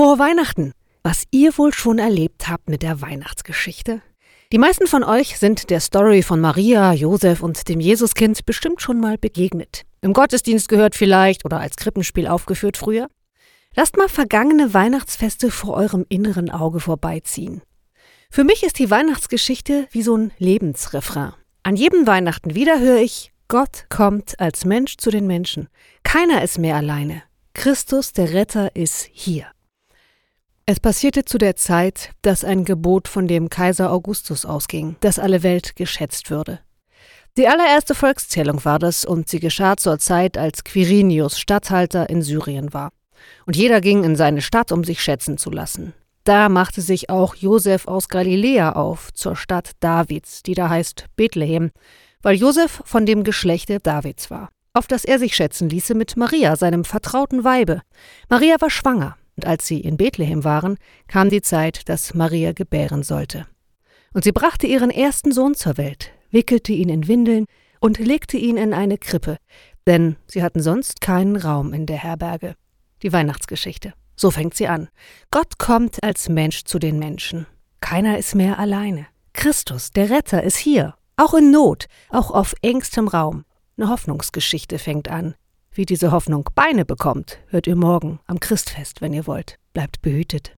Frohe Weihnachten! Was ihr wohl schon erlebt habt mit der Weihnachtsgeschichte? Die meisten von euch sind der Story von Maria, Josef und dem Jesuskind bestimmt schon mal begegnet. Im Gottesdienst gehört vielleicht oder als Krippenspiel aufgeführt früher. Lasst mal vergangene Weihnachtsfeste vor eurem inneren Auge vorbeiziehen. Für mich ist die Weihnachtsgeschichte wie so ein Lebensrefrain. An jedem Weihnachten wieder höre ich, Gott kommt als Mensch zu den Menschen. Keiner ist mehr alleine. Christus, der Retter, ist hier. Es passierte zu der Zeit, dass ein Gebot von dem Kaiser Augustus ausging, dass alle Welt geschätzt würde. Die allererste Volkszählung war das und sie geschah zur Zeit, als Quirinius Statthalter in Syrien war. Und jeder ging in seine Stadt, um sich schätzen zu lassen. Da machte sich auch Josef aus Galiläa auf, zur Stadt Davids, die da heißt Bethlehem, weil Josef von dem Geschlechte Davids war, auf das er sich schätzen ließe mit Maria, seinem vertrauten Weibe. Maria war schwanger und als sie in Bethlehem waren, kam die Zeit, dass Maria gebären sollte. Und sie brachte ihren ersten Sohn zur Welt, wickelte ihn in Windeln und legte ihn in eine Krippe, denn sie hatten sonst keinen Raum in der Herberge. Die Weihnachtsgeschichte. So fängt sie an. Gott kommt als Mensch zu den Menschen. Keiner ist mehr alleine. Christus, der Retter, ist hier, auch in Not, auch auf engstem Raum. Eine Hoffnungsgeschichte fängt an. Wie diese Hoffnung Beine bekommt, hört ihr morgen am Christfest, wenn ihr wollt. Bleibt behütet.